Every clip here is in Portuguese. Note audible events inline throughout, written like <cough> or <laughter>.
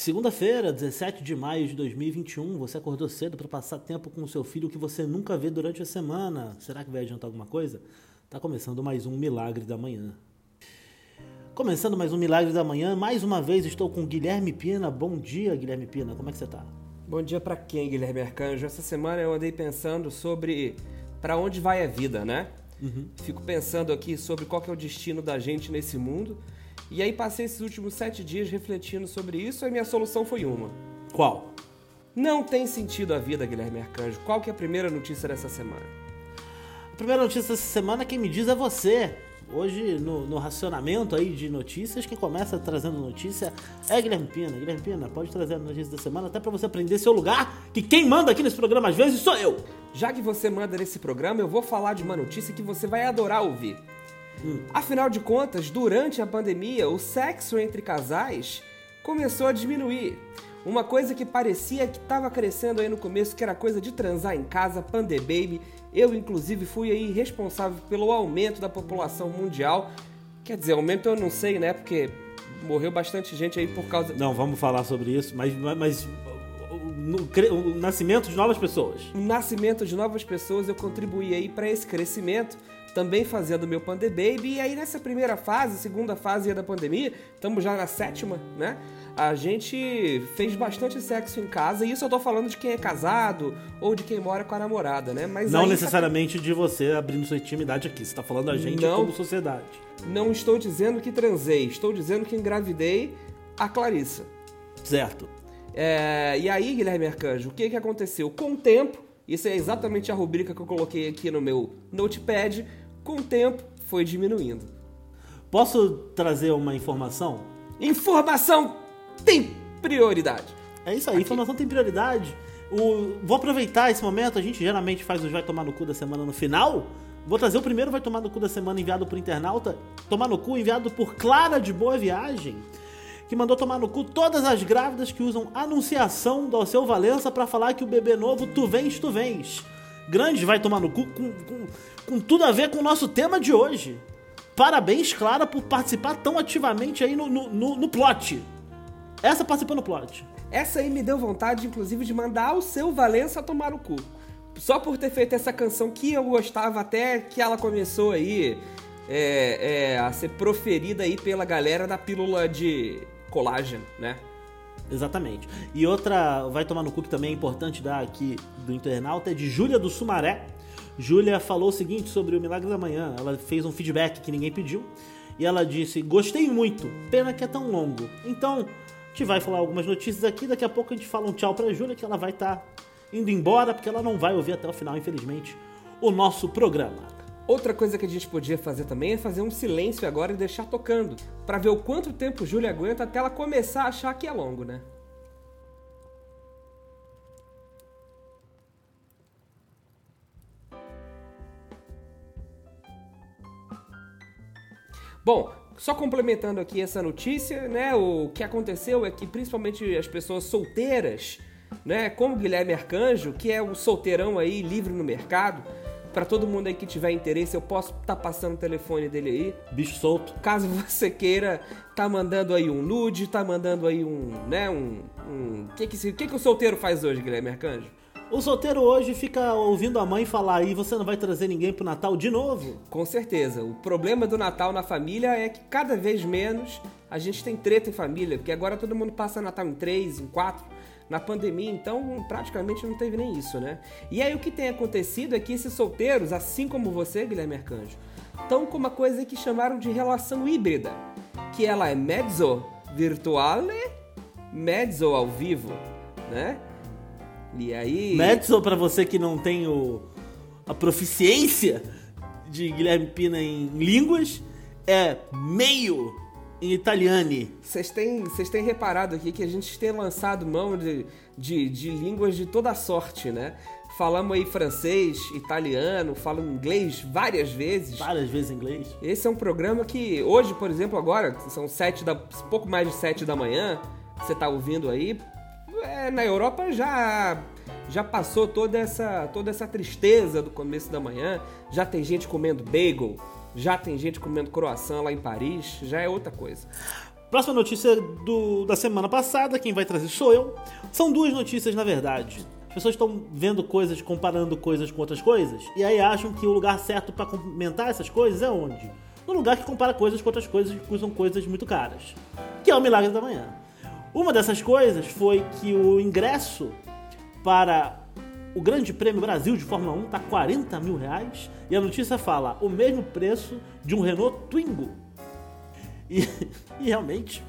Segunda-feira, 17 de maio de 2021, você acordou cedo para passar tempo com o seu filho que você nunca vê durante a semana. Será que vai adiantar alguma coisa? Tá começando mais um Milagre da Manhã. Começando mais um Milagre da Manhã, mais uma vez estou com Guilherme Pina. Bom dia, Guilherme Pina, como é que você tá? Bom dia para quem, Guilherme Arcanjo? Essa semana eu andei pensando sobre para onde vai a vida, né? Uhum. Fico pensando aqui sobre qual é o destino da gente nesse mundo e aí passei esses últimos sete dias refletindo sobre isso e minha solução foi uma. Qual? Não tem sentido a vida, Guilherme Arcanjo. Qual que é a primeira notícia dessa semana? A primeira notícia dessa semana quem me diz é você. Hoje, no, no, racionamento aí de notícias, quem começa trazendo notícia é Guilherme Pina. Guilherme Pina, pode trazer a notícia da semana, até para você aprender seu lugar, que quem manda aqui nesse programa às vezes sou eu. Já que você manda nesse programa, eu vou falar de uma notícia que você vai adorar ouvir. Afinal de contas, durante a pandemia, o sexo entre casais começou a diminuir. Uma coisa que parecia que estava crescendo aí no começo, que era coisa de transar em casa, baby. Eu, inclusive, fui aí responsável pelo aumento da população mundial. Quer dizer, aumento eu não sei, né? Porque morreu bastante gente aí por causa. Não, vamos falar sobre isso, mas, mas o, nascimento de novas pessoas. O nascimento de novas pessoas eu contribuí aí para esse crescimento também fazendo meu Pande Baby. E aí nessa primeira fase, segunda fase da pandemia, estamos já na sétima, né? A gente fez bastante sexo em casa, e isso eu tô falando de quem é casado ou de quem mora com a namorada, né? Mas não necessariamente tá... de você abrindo sua intimidade aqui, você tá falando da gente não, como sociedade. Não estou dizendo que transei, estou dizendo que engravidei a Clarissa. Certo. É, e aí, Guilherme Arcanjo, o que, que aconteceu? Com o tempo, isso é exatamente a rubrica que eu coloquei aqui no meu notepad, com o tempo foi diminuindo. Posso trazer uma informação? Informação tem prioridade. É isso aí, Aqui. informação tem prioridade. O, vou aproveitar esse momento, a gente geralmente faz os Vai Tomar no Cu da semana no final. Vou trazer o primeiro Vai Tomar no Cu da semana enviado por internauta. Tomar no Cu enviado por Clara de Boa Viagem. Que mandou tomar no cu todas as grávidas que usam anunciação do Alceu Valença para falar que o bebê novo tu vens, tu vens grande vai tomar no cu com, com, com tudo a ver com o nosso tema de hoje. Parabéns, Clara, por participar tão ativamente aí no, no, no, no plot. Essa participou no plot. Essa aí me deu vontade, inclusive, de mandar o seu Valença tomar no cu. Só por ter feito essa canção que eu gostava até que ela começou aí é, é, a ser proferida aí pela galera da pílula de colágeno, né? Exatamente. E outra, vai tomar no cu que também é importante dar aqui do internauta, é de Júlia do Sumaré. Júlia falou o seguinte sobre o Milagre da Manhã. Ela fez um feedback que ninguém pediu. E ela disse: Gostei muito, pena que é tão longo. Então, a gente vai falar algumas notícias aqui. Daqui a pouco a gente fala um tchau pra Júlia, que ela vai estar tá indo embora, porque ela não vai ouvir até o final, infelizmente, o nosso programa. Outra coisa que a gente podia fazer também é fazer um silêncio agora e deixar tocando, para ver o quanto tempo Júlia aguenta até ela começar a achar que é longo, né? Bom, só complementando aqui essa notícia, né? O que aconteceu é que principalmente as pessoas solteiras, né, como Guilherme Arcanjo, que é o solteirão aí livre no mercado, para todo mundo aí que tiver interesse, eu posso estar tá passando o telefone dele aí. Bicho solto. Caso <laughs> você queira, tá mandando aí um nude, tá mandando aí um, né, um... um... O que que, que que o solteiro faz hoje, Guilherme Arcanjo? O solteiro hoje fica ouvindo a mãe falar aí, você não vai trazer ninguém pro Natal de novo? Com certeza. O problema do Natal na família é que cada vez menos a gente tem treta em família, porque agora todo mundo passa Natal em três, em quatro. Na pandemia, então, praticamente não teve nem isso, né? E aí o que tem acontecido é que esses solteiros, assim como você, Guilherme Arcanjo, estão com uma coisa que chamaram de relação híbrida, que ela é mezzo virtuale, mezzo ao vivo, né? E aí... Mezzo, para você que não tem o, a proficiência de Guilherme Pina em línguas, é meio em italiane. Vocês têm, têm reparado aqui que a gente tem lançado mão de, de, de línguas de toda sorte, né? Falamos aí francês, italiano, falo inglês várias vezes. Várias vezes inglês. Esse é um programa que hoje, por exemplo, agora, são sete da, pouco mais de sete da manhã, você está ouvindo aí, é, na Europa já já passou toda essa toda essa tristeza do começo da manhã, já tem gente comendo bagel, já tem gente comendo croissant lá em Paris, já é outra coisa. Próxima notícia do, da semana passada, quem vai trazer sou eu. São duas notícias, na verdade. As pessoas estão vendo coisas, comparando coisas com outras coisas, e aí acham que o lugar certo para comentar essas coisas é onde? No lugar que compara coisas com outras coisas que custam coisas muito caras. Que é o Milagre da Manhã. Uma dessas coisas foi que o ingresso para o Grande Prêmio Brasil de Fórmula 1 está 40 mil reais e a notícia fala o mesmo preço de um Renault Twingo. E, <laughs> e realmente,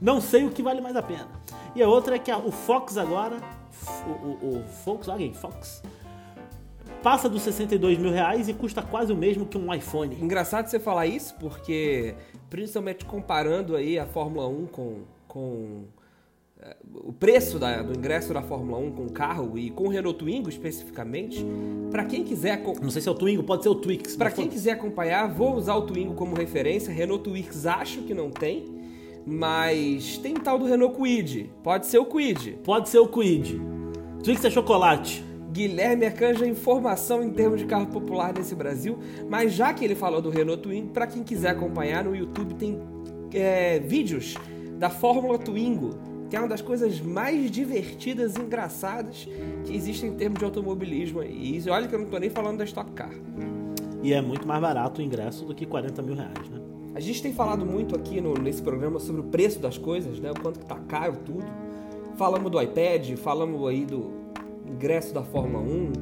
não sei o que vale mais a pena. E a outra é que a, o Fox agora, o, o, o Volkswagen Fox, passa dos 62 mil reais e custa quase o mesmo que um iPhone. Engraçado você falar isso, porque principalmente comparando aí a Fórmula 1 com, com o preço da, do ingresso da Fórmula 1 com o carro e com o Renault Twingo especificamente, para quem quiser... Não sei se é o Twingo, pode ser o Twix. Para quem quiser acompanhar, vou usar o Twingo como referência. Renault Twix acho que não tem, mas tem tal do Renault Kwid. Pode ser o Kwid. Pode ser o Kwid. Twix é chocolate. Guilherme arcanja informação em termos de carro popular nesse Brasil, mas já que ele falou do Renault Twingo, para quem quiser acompanhar no YouTube tem é, vídeos da Fórmula Twingo que é uma das coisas mais divertidas e engraçadas que existem em termos de automobilismo. E olha que eu não estou nem falando da Stock Car. E é muito mais barato o ingresso do que 40 mil reais, né? A gente tem falado muito aqui no, nesse programa sobre o preço das coisas, né? O quanto está caro tudo. Falamos do iPad, falamos aí do ingresso da Fórmula 1,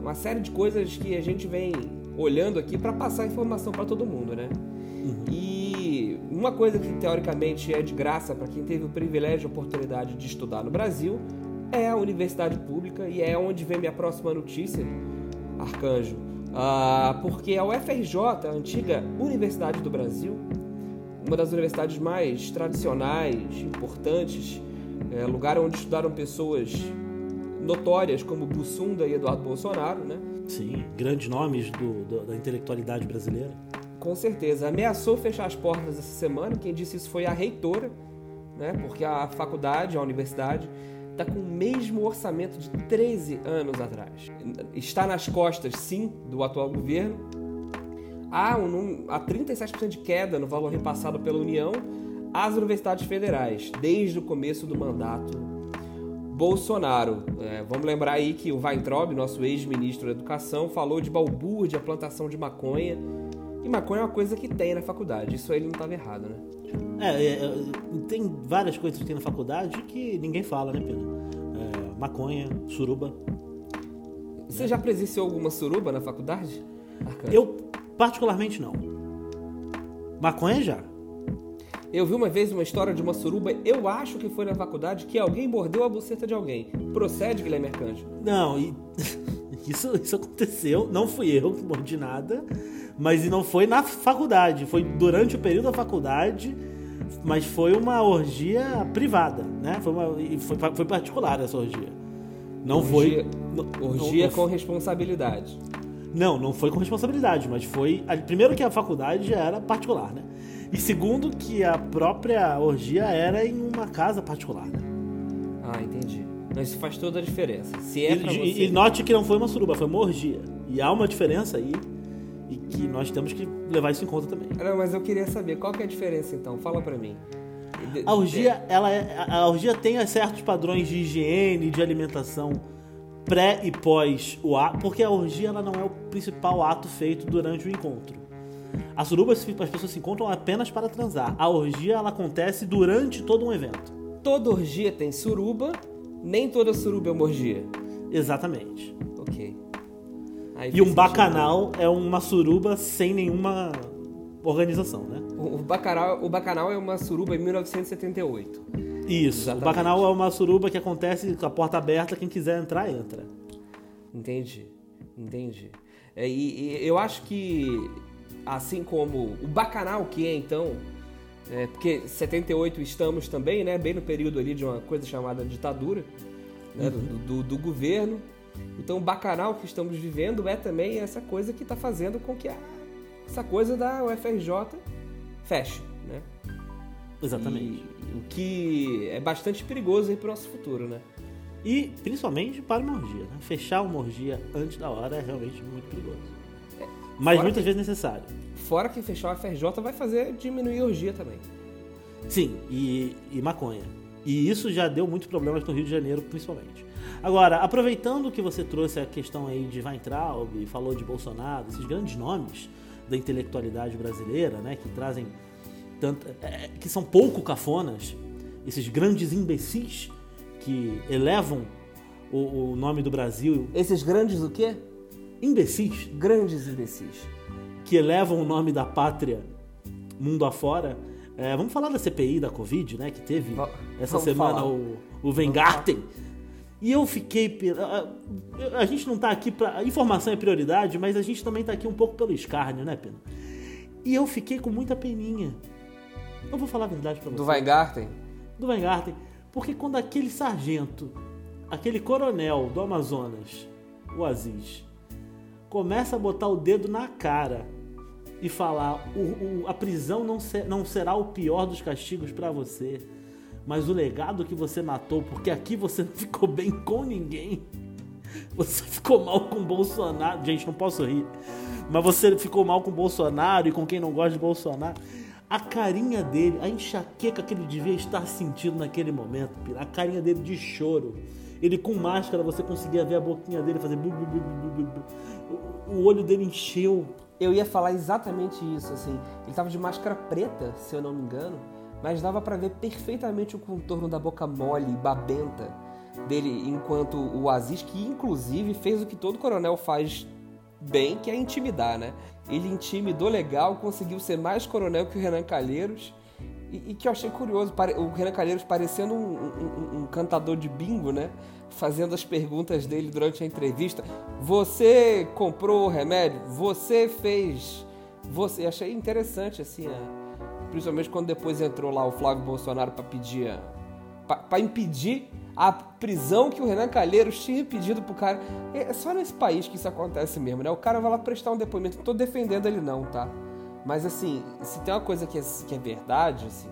uma série de coisas que a gente vem olhando aqui para passar informação para todo mundo, né? Uhum. E uma coisa que teoricamente é de graça para quem teve o privilégio e a oportunidade de estudar no Brasil é a universidade pública e é onde vem minha próxima notícia, Arcanjo. Uh, porque a UFRJ, a antiga Universidade do Brasil, uma das universidades mais tradicionais, importantes, é, lugar onde estudaram pessoas notórias como Bussunda e Eduardo Bolsonaro, né? Sim, grandes nomes do, do, da intelectualidade brasileira. Com certeza. Ameaçou fechar as portas essa semana. Quem disse isso foi a reitora, né? Porque a faculdade, a universidade, está com o mesmo orçamento de 13 anos atrás. Está nas costas, sim, do atual governo. Há, um, há 37% de queda no valor repassado pela União às universidades federais, desde o começo do mandato Bolsonaro. É, vamos lembrar aí que o Weintraub, nosso ex-ministro da Educação, falou de balbúrdia, plantação de maconha e maconha é uma coisa que tem na faculdade. Isso aí ele não estava errado, né? É, é, é, tem várias coisas que tem na faculdade que ninguém fala, né, Pedro? É, maconha, suruba. Você já presenciou alguma suruba na faculdade? Eu, particularmente, não. Maconha já. Eu vi uma vez uma história de uma suruba, eu acho que foi na faculdade, que alguém mordeu a buceta de alguém. Procede, Guilherme Arcanjo? Não, e... <laughs> isso, isso aconteceu. Não fui eu que mordi nada. Mas não foi na faculdade, foi durante o período da faculdade, mas foi uma orgia privada, né? Foi, uma, foi, foi particular essa orgia. Não orgia, foi. Orgia não, com responsabilidade. Não, não foi com responsabilidade, mas foi. Primeiro que a faculdade já era particular, né? E segundo que a própria orgia era em uma casa particular, né? Ah, entendi. Mas isso faz toda a diferença. Se é e, você... e note que não foi uma suruba, foi uma orgia. E há uma diferença aí e que nós temos que levar isso em conta também. Não, mas eu queria saber qual que é a diferença então. Fala para mim. A orgia, ela é, a orgia tem certos padrões de higiene, de alimentação pré e pós o ato, porque a orgia ela não é o principal ato feito durante o encontro. A suruba as pessoas se encontram apenas para transar. A orgia ela acontece durante todo um evento. Toda orgia tem suruba, nem toda suruba é uma orgia. Exatamente. Ok. Aí e um bacanal é uma suruba sem nenhuma organização, né? O, bacanal, o bacanal é uma suruba em 1978. Isso. Exatamente. O bacanal é uma suruba que acontece com a porta aberta, quem quiser entrar, entra. Entendi. Entendi. É, e, e eu acho que, assim como o bacanal que é, então... É, porque 78 estamos também, né? Bem no período ali de uma coisa chamada ditadura né, uhum. do, do, do governo. Então, o bacanal que estamos vivendo é também essa coisa que está fazendo com que a, essa coisa da UFRJ feche, né? Exatamente. E, o que é bastante perigoso para o nosso futuro, né? E principalmente para uma orgia. Né? Fechar uma orgia antes da hora é realmente muito perigoso. É, Mas muitas que, vezes necessário. Fora que fechar o UFRJ vai fazer diminuir a orgia também. Sim, e, e maconha. E isso já deu muitos problemas no Rio de Janeiro, principalmente. Agora, aproveitando que você trouxe a questão aí de Weintraub, falou de Bolsonaro, esses grandes nomes da intelectualidade brasileira, né, que trazem tanto, é, que são pouco cafonas, esses grandes imbecis que elevam o, o nome do Brasil. Esses grandes o quê? Imbecis. Grandes imbecis. Que elevam o nome da pátria mundo afora. É, vamos falar da CPI da Covid, né? Que teve essa semana falar. o, o Vengarten. E eu fiquei. A, a- gente não tá aqui pra. A informação é prioridade, mas a gente também tá aqui um pouco pelo escárnio, né, Pena? E eu fiquei com muita peninha. Eu vou falar a verdade pra você. Do Weingarten? do Weingarten, porque quando aquele sargento, aquele coronel do Amazonas, o Aziz, começa a botar o dedo na cara e falar o, o- a prisão não, se- não será o pior dos castigos pra você, mas o legado que você matou, porque aqui você não ficou bem com ninguém. Você ficou mal com Bolsonaro. Gente, não posso rir. Mas você ficou mal com Bolsonaro e com quem não gosta de Bolsonaro. A carinha dele, a enxaqueca que ele devia estar sentindo naquele momento, a carinha dele de choro. Ele com máscara, você conseguia ver a boquinha dele fazer. bu, bu, bu, bu, bu. O- olho dele encheu. Eu ia falar exatamente isso, assim. Ele tava de máscara preta, se eu não me engano, mas dava pra ver perfeitamente o contorno da boca mole e babenta dele, enquanto o Aziz, que inclusive fez o que todo coronel faz bem, que é intimidar, né? Ele intimidou legal, conseguiu ser mais coronel que o Renan Calheiros. E, e que eu achei curioso, o Renan Calheiros parecendo um, um- um- cantador de bingo, né? Fazendo as perguntas dele durante a entrevista. Você comprou o remédio? Você fez? Você achei interessante assim, a- principalmente quando depois entrou lá o Flávio Bolsonaro para pedir, para impedir a prisão que o Renan Calheiros tinha pedido pro cara. É só nesse país que isso acontece mesmo, né? O cara vai lá prestar um depoimento. Não tô defendendo ele não, tá? Mas assim, se tem uma coisa que é, que é verdade, assim,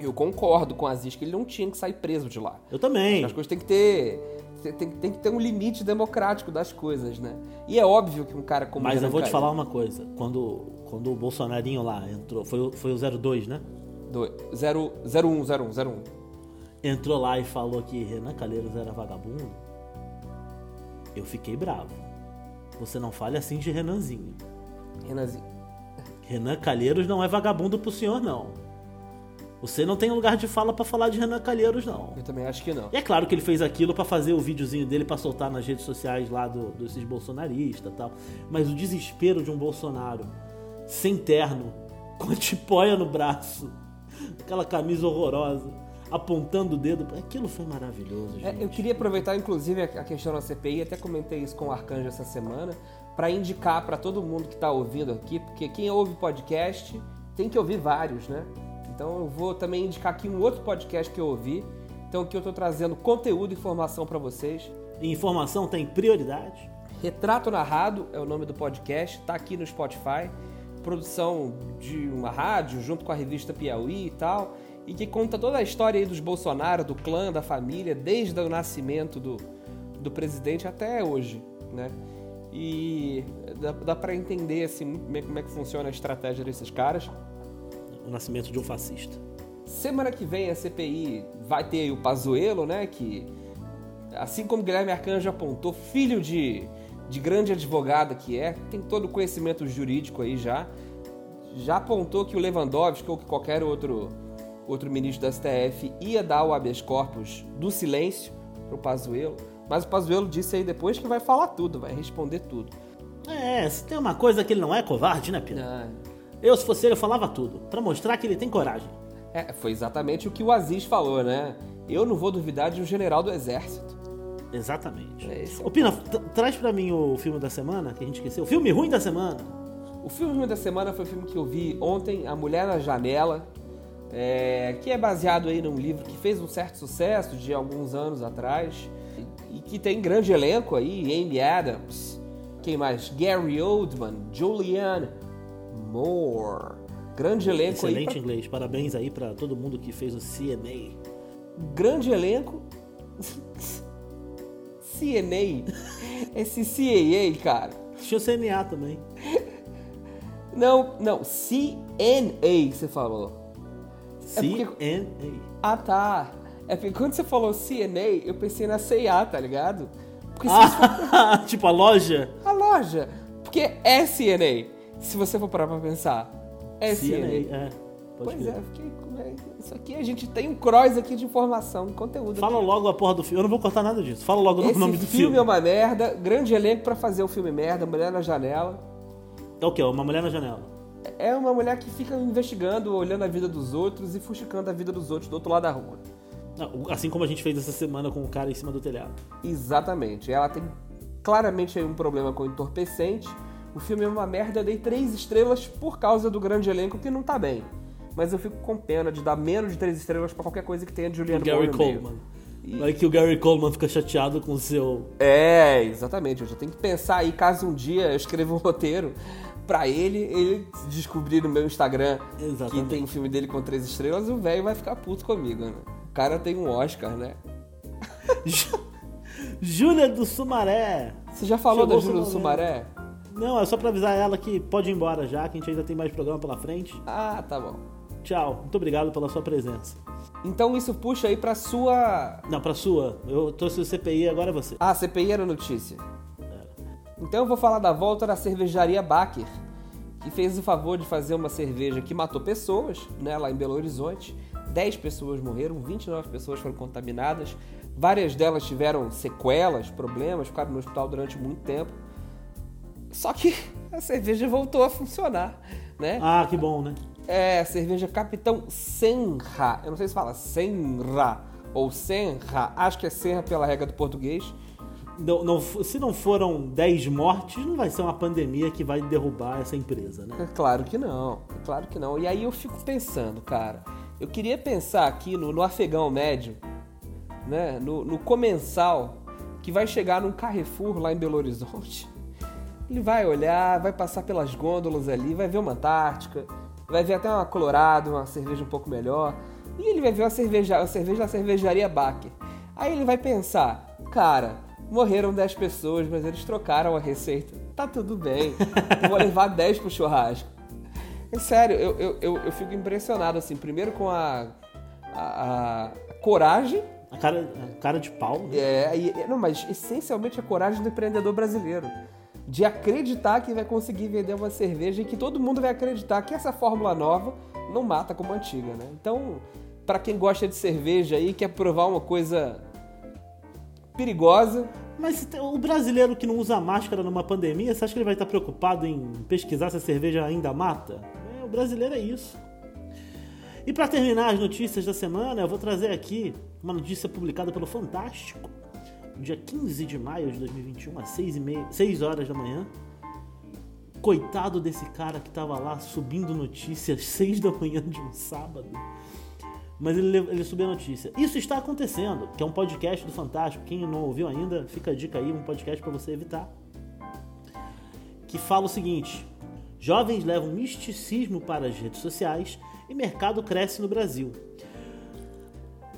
eu concordo com a Aziz que ele não tinha que sair preso de lá. Eu também. As coisas têm que ter. Tem, tem- tem que ter um limite democrático das coisas, né? E é óbvio que um cara como Mas eu vou te falar uma coisa. Quando, quando o Bolsonarinho lá entrou, foi, o- foi o 02, né? Do, zero, zero um, zero um, zero um. Entrou lá e falou que Renan Calheiros era vagabundo. Eu fiquei bravo. Você não fale assim de Renanzinho. Renanzinho. Renan Calheiros não é vagabundo pro senhor, não. Você não tem lugar de fala pra falar de Renan Calheiros, não. Eu também acho que não. E é claro que ele fez aquilo pra fazer o videozinho dele pra soltar nas redes sociais lá do, desses bolsonaristas e tal. Mas o desespero de um Bolsonaro sem terno, <laughs> com a tipóia no braço, aquela camisa horrorosa, apontando o dedo, aquilo foi maravilhoso, É, gente. eu queria aproveitar, inclusive, a questão da CPI, até comentei isso com o Arcanjo essa semana, para indicar para todo mundo que está ouvindo aqui, porque quem ouve podcast tem que ouvir vários, né? Então eu vou também indicar aqui um outro podcast que eu ouvi. Então aqui eu estou trazendo conteúdo e informação para vocês. E informação tem prioridade? Retrato Narrado é o nome do podcast, tá aqui no Spotify. Produção de uma rádio junto com a revista Piauí e tal. E que conta toda a história aí dos Bolsonaro, do clã, da família, desde o nascimento do, do presidente até hoje, né? E dá, dá para entender assim muito como é que funciona a estratégia desses caras. O nascimento de um fascista. Semana que vem a CPI vai ter aí o Pazuello, né? Que, assim como Guilherme Arcanjo apontou, filho de, de grande advogada que é, tem todo o conhecimento jurídico aí já. Já apontou que o Lewandowski ou que qualquer outro, outro ministro da STF ia dar o habeas corpus do silêncio pro Pazuello. Mas o Pazuello disse aí depois que vai falar tudo, vai responder tudo. É, se tem uma coisa que ele não é covarde, né, Pina? Ah, Eu, se fosse ele, eu falava tudo, pra mostrar que ele tem coragem. É, foi exatamente o que o Aziz falou, né? Eu não vou duvidar de um general do exército. Exatamente. É, é Pina, traz pra mim o filme da semana, que a gente esqueceu. O filme ruim da semana. O filme da semana foi o filme que eu vi ontem, A Mulher na Janela, é, que é baseado aí num livro que fez um certo sucesso de alguns anos atrás e, que tem grande elenco aí, Amy Adams, quem mais? Gary Oldman, Julianne Moore. Grande elenco aí. Excelente pra- inglês. Parabéns aí pra todo mundo que fez o CNA. grande elenco. CNA. Esse CAA, cara. Tinha o CNA também. Não, não, CNA você falou. CNA. Ah, tá. É porque quando você falou CNA, eu pensei na C&A, tá ligado? Porque se você for- <laughs> Ah, tipo a loja? a loja. Porque é CNA, se você for parar pra pensar. É CNA. É. Pode Pois crer. é, fiquei é, isso aqui a gente tem um cross aqui de informação, de conteúdo. Fala aqui. logo a porra do filme. Eu não vou cortar nada disso. Fala logo Esse o nome do filme, filme. é uma merda, grande elenco pra fazer o filme merda, Mulher na Janela. É o quê? Uma mulher na janela. É uma mulher que fica investigando, olhando a vida dos outros e fuxicando a vida dos outros do outro lado da rua. Assim como a gente fez essa semana com o cara em cima do telhado. Exatamente. Ela tem claramente um problema com entorpecente. O filme é uma merda, eu dei três estrelas por causa do grande elenco que não tá bem. Mas eu fico com pena de dar menos de três estrelas pra qualquer coisa que tenha de Juliana Gary Moore meio. Coleman. Vai que o Gary Coleman fica chateado com o seu. É, exatamente. Eu já tenho que pensar aí, caso um dia eu escreva um roteiro pra ele, ele descobrir no meu Instagram que Exatamente. tem um filme dele com três estrelas, o velho vai ficar puto comigo, né? O cara tem um Oscar, né? <laughs> Júlia do Sumaré. Você já falou Chegou da Júlia do Sumaré? Não, é só pra avisar ela que pode ir embora já, que a gente ainda tem mais programa pela frente. Ah, tá bom. Tchau. Muito obrigado pela sua presença. Então isso puxa aí pra sua. Não, pra sua. Eu trouxe o CPI, agora é você. Ah, CPI era notícia. Então eu vou falar da volta da cervejaria Baker, que fez o favor de fazer uma cerveja que matou pessoas, né, lá em Belo Horizonte. 10 pessoas morreram, 29 pessoas foram contaminadas. Várias delas tiveram sequelas, problemas, ficaram no hospital durante muito tempo. Só que <laughs> a cerveja voltou a funcionar, né? Ah, que bom, né? É a cerveja Capitão Senra. Eu não sei se fala Senra ou Senra. Acho que é Senra pela regra do português. Não, não- se não foram 10 mortes, não vai ser uma pandemia que vai derrubar essa empresa, né? É claro que não, é claro que não. E aí eu fico pensando, cara, eu queria pensar aqui no, no afegão médio, né, no, no comensal que vai chegar num Carrefour lá em Belo Horizonte. <laughs> Ele vai olhar, vai passar pelas gôndolas ali, vai ver uma Antártica, vai ver até uma Colorado, uma cerveja um pouco melhor, e ele vai ver uma cerveja, a cerveja da cervejaria Baker. Aí ele vai pensar, cara, morreram 10 pessoas, mas eles trocaram a receita. Tá tudo bem, <laughs> vou levar 10 pro churrasco. É sério, eu, eu, eu, eu fico impressionado, assim, primeiro com a, a, a coragem, A cara, a cara de pau, né? é, e- não, mas essencialmente a coragem do empreendedor brasileiro. De acreditar que vai conseguir vender uma cerveja e que todo mundo vai acreditar que essa fórmula nova não mata como a antiga, né? Então, pra quem gosta de cerveja aí, quer provar uma coisa perigosa, Mas o brasileiro que não usa máscara numa pandemia, você acha que ele vai estar preocupado em pesquisar se a cerveja ainda mata? Brasileiro é isso. E para terminar as notícias da semana, eu vou trazer aqui uma notícia publicada pelo Fantástico, dia 15 de maio de 2021, às 6, e meia, 6 horas da manhã. Coitado desse cara que tava lá subindo notícias às 6 da manhã de um sábado. Mas ele, ele subiu a notícia. Isso está acontecendo, que é um podcast do Fantástico. Quem não ouviu ainda, fica a dica aí, um podcast para você evitar. Que fala o seguinte: jovens levam misticismo para as redes sociais e mercado cresce no Brasil.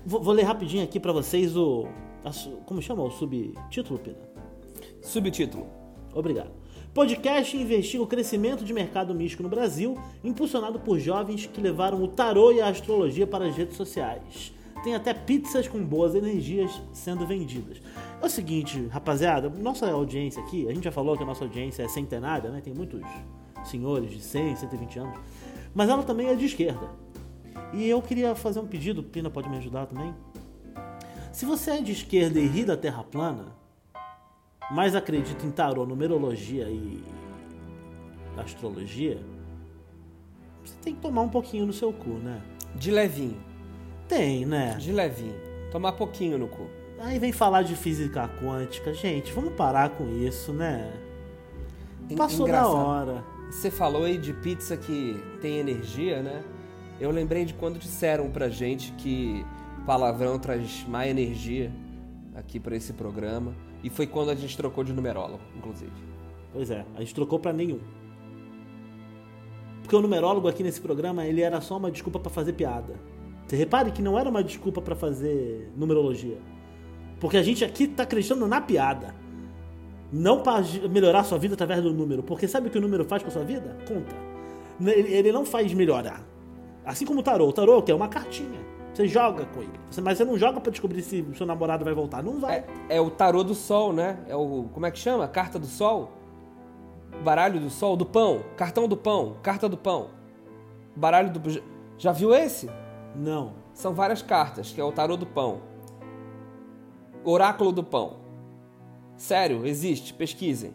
Vou, vou ler rapidinho aqui para vocês o. a como chama o subtítulo, Pina? subtítulo. Obrigado. Podcast investiga o crescimento de mercado místico no Brasil, impulsionado por jovens que levaram o tarô e a astrologia para as redes sociais. Tem até pizzas com boas energias sendo vendidas. É o seguinte, rapaziada, nossa audiência aqui, a gente já falou que a nossa audiência é centenária, né? Tem muitos senhores de 100, 120 anos, mas ela também é de esquerda. E eu queria fazer um pedido, Pina pode me ajudar também. Se você é de esquerda e ri da Terra plana, mas acredita em tarô, numerologia e astrologia, você tem que tomar um pouquinho no seu cu, né? De levinho, Tem, né? de levinho. Tomar pouquinho no cu. Aí vem falar de física quântica. Gente, vamos parar com isso, né? Passou da Engraçado. hora. Você falou aí de pizza que tem energia, né? Eu lembrei de quando disseram pra gente que palavrão traz má energia aqui pra esse programa. E foi quando a gente trocou de numerólogo, inclusive. Pois é, a gente trocou pra nenhum. Porque o numerólogo aqui nesse programa, ele era só uma desculpa pra fazer piada. Você repare que não era uma desculpa pra fazer numerologia. Porque a gente aqui tá acreditando na piada. Não pra melhorar a sua vida através do número. Porque sabe o que o número faz com a sua vida? Conta. Ele não faz melhorar. Assim como o tarô. O tarô que é uma cartinha. Você joga com ele. Você- mas você não joga pra descobrir se o seu namorado vai voltar. Não vai. É, é o tarô do sol, né? É o. Como é que chama? Carta do sol? Baralho do sol, do pão. Cartão do pão. Carta do pão. Baralho do. já- Já viu esse? Não. São várias cartas, que é o tarô do pão. Oráculo do pão. Sério, existe, pesquisem.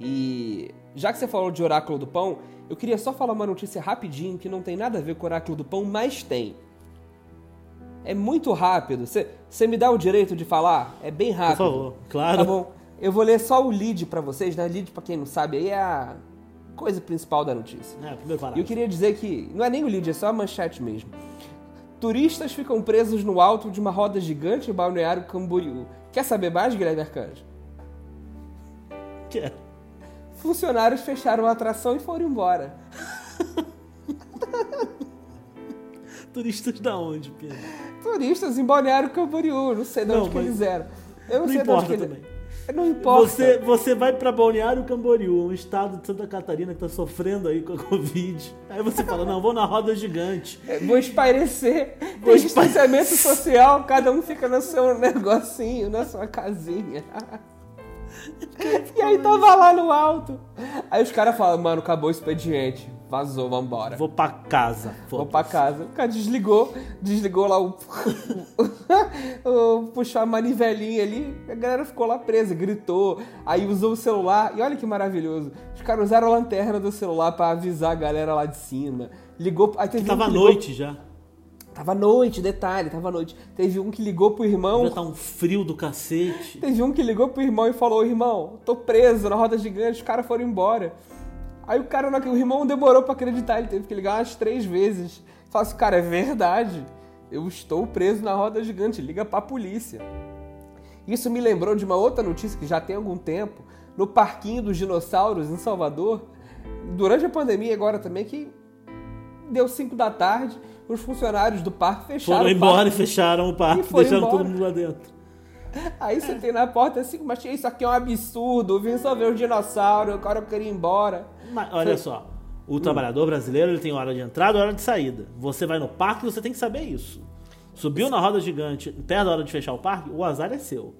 E já que você falou de oráculo do pão, eu queria só falar uma notícia rapidinho que não tem nada a ver com o oráculo do pão, mas tem. É muito rápido. Você me dá o direito de falar? É bem rápido. Por favor. Claro. Tá bom. Eu vou ler só o lead pra vocês, né? Lead, pra quem não sabe, aí é a coisa principal da notícia. É, primeiro E eu parágrafo. queria dizer que não é nem o lead, é só a manchete mesmo. Turistas ficam presos no alto de uma roda gigante em Balneário Camboriú. Quer saber mais, Guilherme Arcanjo? Que é. Funcionários fecharam a atração e foram embora. <laughs> Turistas da onde, Pina? Turistas em Balneário Camboriú, não sei de Não, onde mas eles eram. Eu não, Não importa também. Não importa. Você, você vai pra Balneário Camboriú, um estado de Santa Catarina que tá sofrendo aí com a Covid. Aí você fala, não, vou na roda gigante. É, Vou espairecer. Vou Tem distanciamento social, cada um fica no seu negocinho, na sua casinha. <laughs> E aí tava lá no alto. Aí os caras falam, mano, acabou o expediente. Vazou, vambora. Vou pra casa. Vou pra casa. O cara desligou, desligou lá <laughs> o. puxou a manivelinha ali, a galera ficou lá presa, gritou, aí usou o celular. E olha que maravilhoso. Os caras usaram a lanterna do celular pra avisar a galera lá de cima. Ligou. Aí teve um Tava à ligou- noite já. Tava noite, detalhe, tava noite. Teve um que ligou pro irmão. Já tá um frio do cacete. Teve um que ligou pro irmão e falou: Irmão, tô preso na roda gigante, os caras foram embora. Aí o cara, o irmão demorou pra acreditar, ele teve que ligar umas três vezes. Fala assim: Cara, é verdade. Eu estou preso na roda gigante, liga pra polícia. Isso me lembrou de uma outra notícia que já tem algum tempo, no Parquinho dos Dinossauros, em Salvador, durante a pandemia agora também, que deu 5 da tarde, os funcionários do parque fecharam Foram embora e fecharam o parque. Foi Deixaram embora. todo mundo lá dentro. <laughs> Aí você tem na porta assim, mas isso aqui é um absurdo, eu vim só ver os dinossauros, agora eu queria ir embora. Mas, olha só, o trabalhador brasileiro ele tem hora de entrada e hora de saída. Você vai no parque, você tem que saber isso. Subiu na roda gigante, perto da hora de fechar o parque, o azar é seu.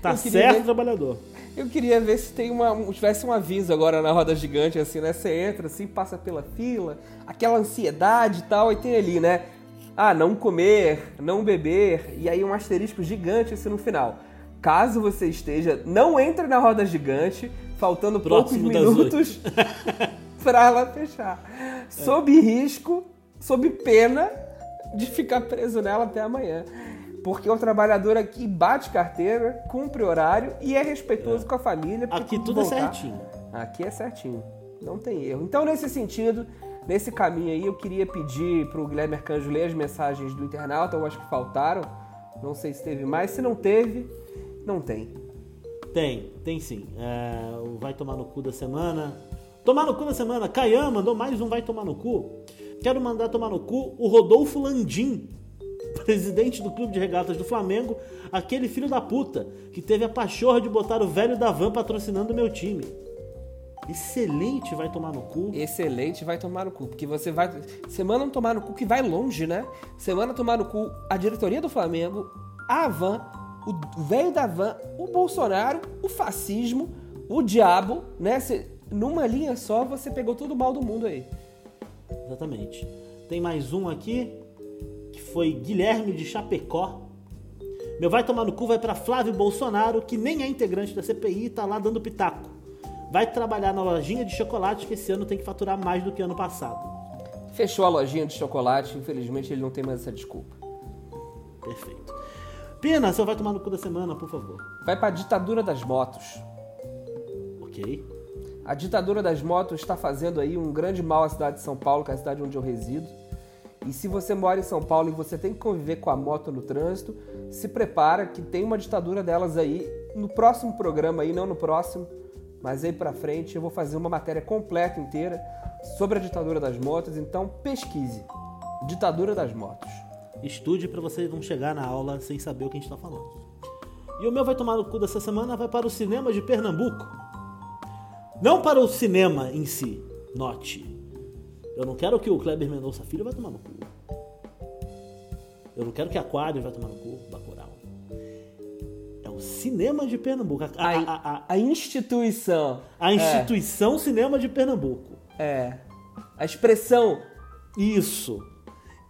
Tá certo, ver- trabalhador. Eu queria ver se tem uma, um- tivesse um aviso agora na roda gigante, assim, né? Você entra, assim, passa pela fila, aquela ansiedade e tal, e tem ali, né? Ah, não comer, não beber, e aí um asterisco gigante assim no final. Caso você esteja, não entre na roda gigante, faltando Próximo poucos minutos <laughs> pra ela fechar. Sob risco, sob pena de ficar preso nela até amanhã. Porque o trabalhador aqui bate carteira, cumpre horário e é respeitoso com a família. Aqui tudo é voltar- certinho. Aqui é certinho. Não tem erro. Então, nesse sentido, nesse caminho aí, eu queria pedir pro Guilherme Arcanjo ler as mensagens do internauta. Eu acho que faltaram. Não sei se teve mais. Se não teve, não tem. Tem, tem sim. É, o Vai Tomar no Cu da semana. Tomar no cu da semana. Caian mandou mais um Vai Tomar no Cu. Quero mandar tomar no cu o Rodolfo Landim, presidente do Clube de Regatas do Flamengo, aquele filho da puta que teve a pachorra de botar o velho da van patrocinando o meu time. Excelente Vai Tomar no Cu. Excelente, vai tomar no cu. Porque você vai. Semana tomar no cu que vai longe, né? Semana tomar no cu a diretoria do Flamengo, a Van, o velho da Van, o Bolsonaro, o fascismo, o diabo, né? Cê- numa linha só, você pegou todo o mal do mundo aí. Exatamente. Tem mais um aqui, que foi Guilherme de Chapecó. Meu vai tomar no cu vai pra Flávio Bolsonaro, que nem é integrante da CPI e tá lá dando pitaco. Vai trabalhar na lojinha de chocolate que esse ano tem que faturar mais do que ano passado. Fechou a lojinha de chocolate, infelizmente ele não tem mais essa desculpa. Perfeito. Pina, seu vai tomar no cu da semana, por favor. Vai pra ditadura das motos. Ok. A ditadura das motos está fazendo aí um grande mal à cidade de São Paulo, que é a cidade onde eu resido. E se você mora em São Paulo e você tem que conviver com a moto no trânsito, se prepara que tem uma ditadura delas aí no próximo programa aí, não no próximo, mas aí pra frente eu vou fazer uma matéria completa inteira sobre a ditadura das motos, então pesquise. Ditadura das motos. Estude pra vocês não chegar na aula sem saber o que a gente tá falando. E o meu vai tomar no cu dessa semana vai para o cinema de Pernambuco. Não para o cinema em si, note. Eu não quero que o Kleber Mendonça Filho vai tomar no cu. Eu não quero que Aquário vai tomar no cu, Bacurau. É o cinema de Pernambuco. A, a, a, a, A instituição. a instituição Cinema de Pernambuco. É. A expressão. Isso.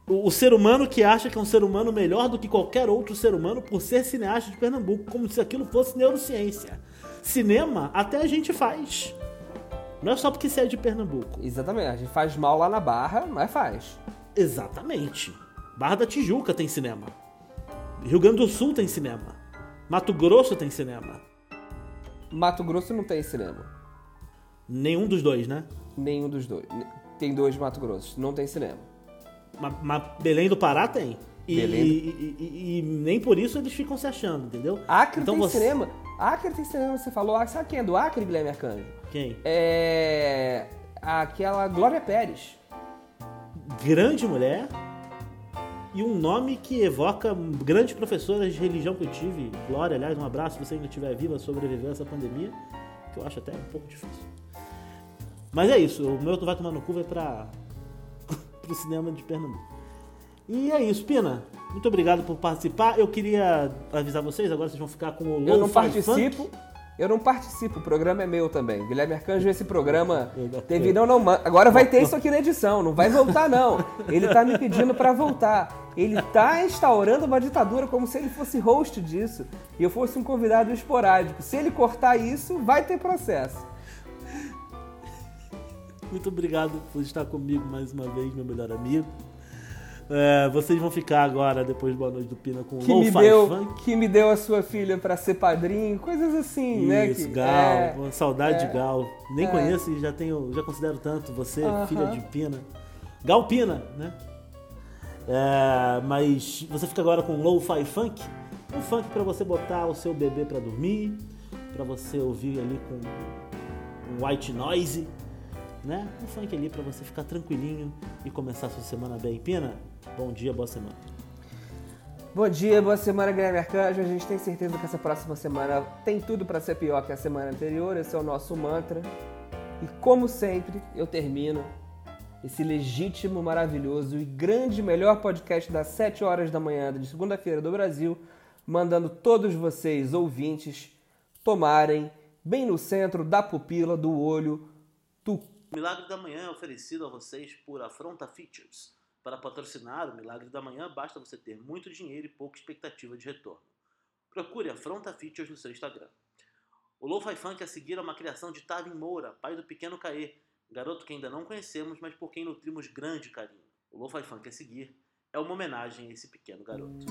O, o ser humano que acha que é um ser humano melhor do que qualquer outro ser humano por ser cineasta de Pernambuco, como se aquilo fosse neurociência. Cinema até a gente faz. Não é só porque você é de Pernambuco. Exatamente. A gente faz mal lá na barra, mas faz. Exatamente. Barra da Tijuca tem cinema. Rio Grande do Sul tem cinema. Mato Grosso tem cinema. Mato Grosso não tem cinema. Nenhum dos dois, né? Nenhum dos dois. Tem dois Mato Grossos. Não tem cinema. Mas, mas Belém do Pará tem. E, Belém do- e- e- e nem por isso eles ficam se achando, entendeu? Acre Então tem você- cinema. Acre tem cinema, você falou. Acre, sabe quem é do Acre, Guilherme Arcanjo? Quem? É. Aquela Glória Pérez. Grande mulher e um nome que evoca grandes professoras de religião que eu tive. Glória, aliás, um abraço se você ainda estiver viva, sobreviveu a essa pandemia, que eu acho até um pouco difícil. Mas é isso, o meu Tu Vai Tomar no Cu vai pra, <laughs> pro cinema de Pernambuco. E é isso, Pina. Muito obrigado por participar. Eu queria avisar vocês, agora vocês vão ficar com o Eu não participo. Funk. Eu não participo, o programa é meu também. Guilherme Arcanjo, esse programa <laughs> teve. Não, não, agora vai ter isso aqui na edição, não vai voltar, não. Ele tá me pedindo pra voltar. Ele tá instaurando uma ditadura como se ele fosse host disso e eu fosse um convidado esporádico. Se ele cortar isso, vai ter processo. Muito obrigado por estar comigo mais uma vez, meu melhor amigo. É, vocês vão ficar agora, depois do Boa Noite do Pina, com o me, deu, Funk. que me deu a sua filha pra ser padrinho, coisas assim, né? Isso, que- Gal. é, saudade é, de Gal. Nem é. conheço e já tenho, já considero tanto você, Aham. filha de Pina. Gal Pina, né? É, mas você fica agora com Lo-Fi Funk. Um funk pra você botar o seu bebê pra dormir, pra você ouvir ali com um white noise, né? Um funk ali pra você ficar tranquilinho e começar a sua semana bem. Pina, bom dia, boa semana. Bom dia, boa semana, Guilherme Arcanjo. A gente tem certeza que essa próxima semana tem tudo pra ser pior que a semana anterior. Esse é o nosso mantra. E como sempre, eu termino esse legítimo, maravilhoso e grande, melhor podcast das 7 horas da manhã de segunda-feira do Brasil, mandando todos vocês, ouvintes, tomarem bem no centro da pupila, do olho, do O Milagre da Manhã é oferecido a vocês por Afronta Features. Para patrocinar o Milagre da Manhã, basta você ter muito dinheiro e pouca expectativa de retorno. Procure Afronta Features no seu Instagram. O Lo-Fi Funk a seguir é uma criação de Tavin Moura, pai do pequeno Caê, garoto que ainda não conhecemos, mas por quem nutrimos grande carinho. O Lo-Fi Funk a seguir é uma homenagem a esse pequeno garoto.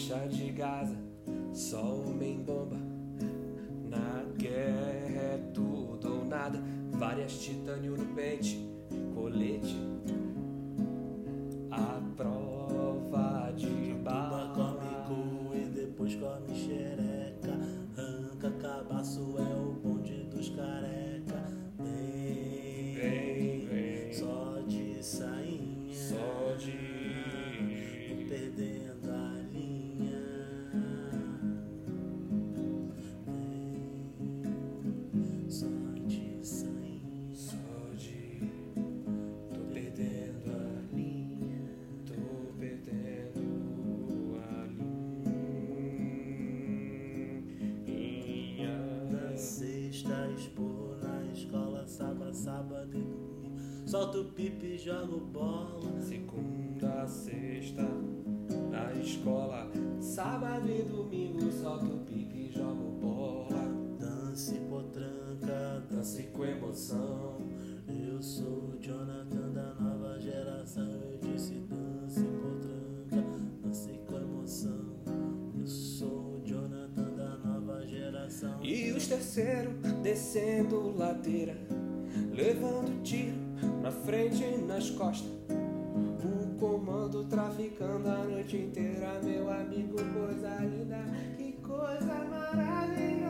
Faixa de Gaza, só homem bomba. Na guerra é tudo ou nada. Várias titânio no pente, colete. Solto pipi, jogo bola. Segunda, sexta, na escola. Sábado e domingo, solto pipi, jogo bola. Dance potranca, Dance com emoção. Eu sou o Jonathan da nova geração. Eu disse dance potranca, dance com emoção. Eu sou o Jonathan da nova geração. E os terceiros descendo ladeira, levando tiro na frente e nas costas. O comando traficando a noite inteira, meu amigo, coisa linda, que coisa maravilhosa.